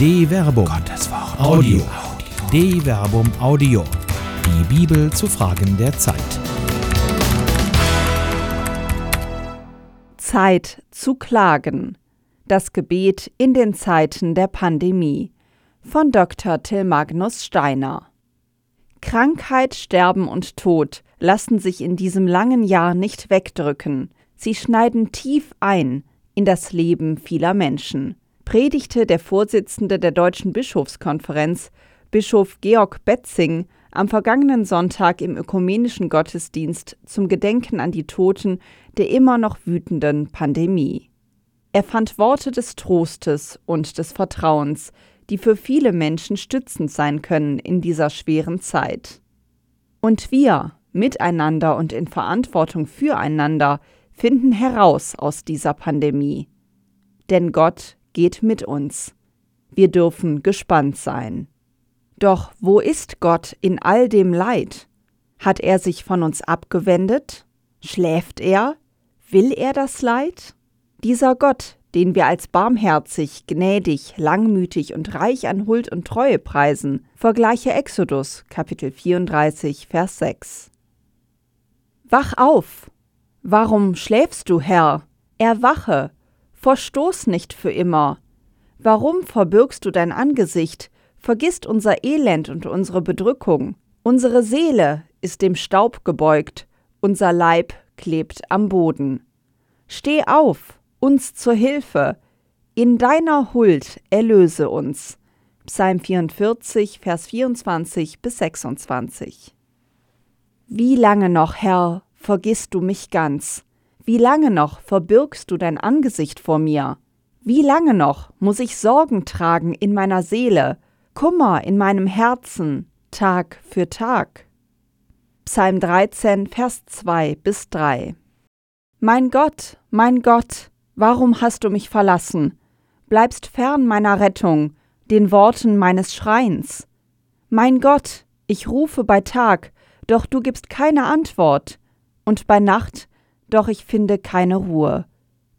De Verbum. Gottes Wort. Audio. De Verbum Audio. Die Bibel zu Fragen der Zeit. Zeit zu klagen. Das Gebet in den Zeiten der Pandemie von Dr. Till Magnus Steiner. Krankheit, Sterben und Tod lassen sich in diesem langen Jahr nicht wegdrücken. Sie schneiden tief ein in das Leben vieler Menschen predigte der Vorsitzende der Deutschen Bischofskonferenz, Bischof Georg Betzing, am vergangenen Sonntag im ökumenischen Gottesdienst zum Gedenken an die Toten der immer noch wütenden Pandemie. Er fand Worte des Trostes und des Vertrauens, die für viele Menschen stützend sein können in dieser schweren Zeit. Und wir, miteinander und in Verantwortung füreinander, finden heraus aus dieser Pandemie. Denn Gott geht mit uns. Wir dürfen gespannt sein. Doch wo ist Gott in all dem Leid? Hat er sich von uns abgewendet? Schläft er? Will er das Leid? Dieser Gott, den wir als barmherzig, gnädig, langmütig und reich an Huld und Treue preisen, vergleiche Exodus Kapitel 34 Vers 6. Wach auf! Warum schläfst du, Herr? Erwache, Verstoß nicht für immer. Warum verbirgst du dein Angesicht, vergisst unser Elend und unsere Bedrückung? Unsere Seele ist dem Staub gebeugt, unser Leib klebt am Boden. Steh auf, uns zur Hilfe, in deiner Huld erlöse uns. Psalm 44, Vers 24 bis 26. Wie lange noch, Herr, vergisst du mich ganz? Wie lange noch verbirgst du dein Angesicht vor mir? Wie lange noch muss ich Sorgen tragen in meiner Seele, Kummer in meinem Herzen, Tag für Tag? Psalm 13, Vers 2 bis 3 Mein Gott, mein Gott, warum hast du mich verlassen? Bleibst fern meiner Rettung, den Worten meines Schreins. Mein Gott, ich rufe bei Tag, doch du gibst keine Antwort, und bei Nacht doch ich finde keine Ruhe.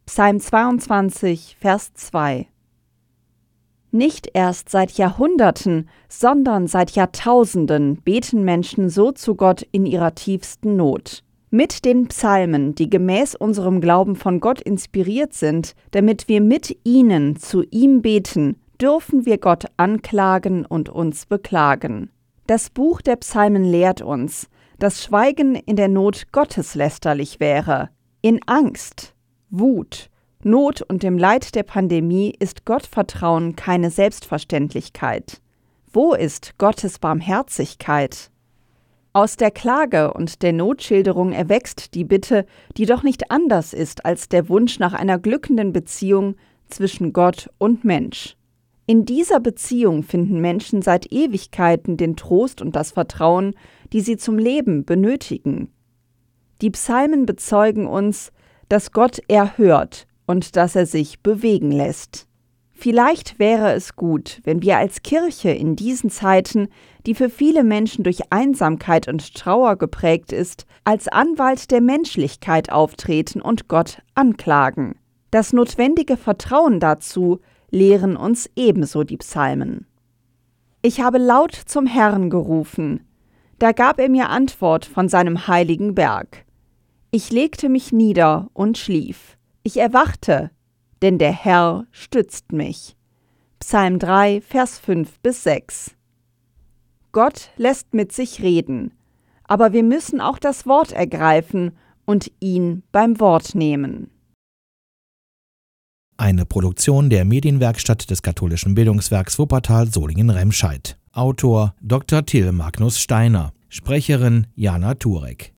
Psalm 22, Vers 2 Nicht erst seit Jahrhunderten, sondern seit Jahrtausenden beten Menschen so zu Gott in ihrer tiefsten Not. Mit den Psalmen, die gemäß unserem Glauben von Gott inspiriert sind, damit wir mit ihnen zu ihm beten, dürfen wir Gott anklagen und uns beklagen. Das Buch der Psalmen lehrt uns, dass Schweigen in der Not gotteslästerlich wäre. In Angst, Wut, Not und dem Leid der Pandemie ist Gottvertrauen keine Selbstverständlichkeit. Wo ist Gottes Barmherzigkeit? Aus der Klage und der Notschilderung erwächst die Bitte, die doch nicht anders ist als der Wunsch nach einer glückenden Beziehung zwischen Gott und Mensch. In dieser Beziehung finden Menschen seit Ewigkeiten den Trost und das Vertrauen, die sie zum Leben benötigen. Die Psalmen bezeugen uns, dass Gott erhört und dass er sich bewegen lässt. Vielleicht wäre es gut, wenn wir als Kirche in diesen Zeiten, die für viele Menschen durch Einsamkeit und Trauer geprägt ist, als Anwalt der Menschlichkeit auftreten und Gott anklagen. Das notwendige Vertrauen dazu lehren uns ebenso die Psalmen. Ich habe laut zum Herrn gerufen, da gab er mir Antwort von seinem heiligen Berg. Ich legte mich nieder und schlief. Ich erwachte, denn der Herr stützt mich. Psalm 3, Vers 5 bis 6. Gott lässt mit sich reden, aber wir müssen auch das Wort ergreifen und ihn beim Wort nehmen. Eine Produktion der Medienwerkstatt des katholischen Bildungswerks Wuppertal Solingen-Remscheid. Autor Dr. Till Magnus Steiner. Sprecherin Jana Turek.